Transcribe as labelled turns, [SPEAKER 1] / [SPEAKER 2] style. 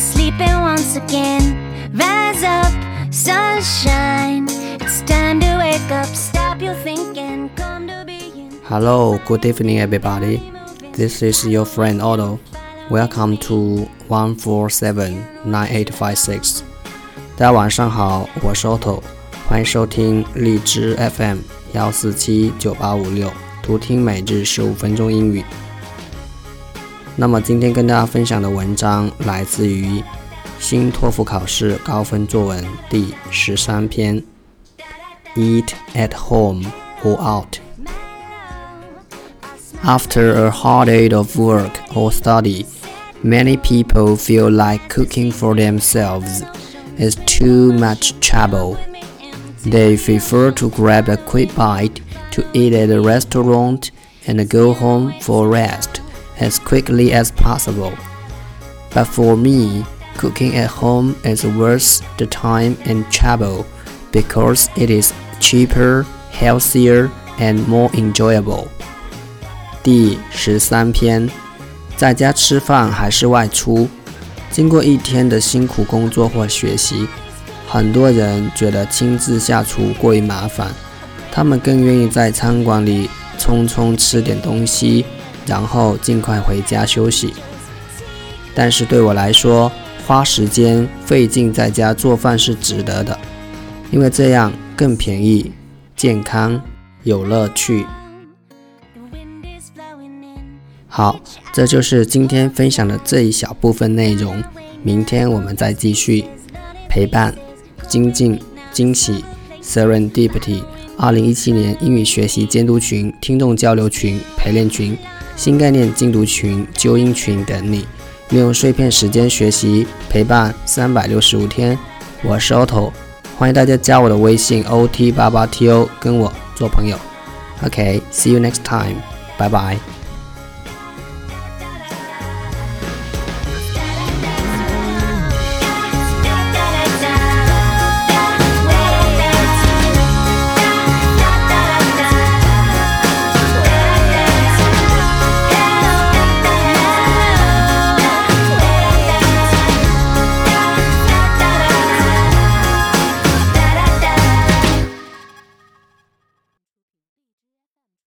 [SPEAKER 1] once again. Rise up, sunshine. It's time to wake up. Stop your thinking. Come to being.
[SPEAKER 2] Hello, good evening, everybody. This is your friend Otto. Welcome to one four seven nine eight five six. 大家晚上好，我是 Otto，欢迎收听荔枝 FM 幺四七九八五六，图听每日十五分钟英语。 那么今天跟大家分享的文章来自于新托福考试高分作文第十三篇，Eat at home or out。After a hard day of work or study, many people feel like cooking for themselves is too much trouble. They prefer to grab a quick bite to eat at a restaurant and go home for rest as quickly as possible. But for me, cooking at home is worth the time and trouble because it is cheaper, healthier, and more enjoyable. 第十三篇，在家吃饭还是外出？经过一天的辛苦工作或学习，很多人觉得亲自下厨过于麻烦，他们更愿意在餐馆里匆匆吃点东西， 然后尽快回家休息。但是对我来说，花时间费劲在家做饭是值得的，因为这样更便宜、健康、有乐趣。好，这就是今天分享的这一小部分内容。明天我们再继续陪伴、精进、惊喜、Serendipity。二零一七年英语学习监督群、听众交流群、陪练群、新概念精读群、纠音群等你，利用碎片时间学习陪伴三百六十五天。我是 Otto，欢迎大家加我的微信 ot 八八 to 跟我做朋友。OK，see you next time，拜拜。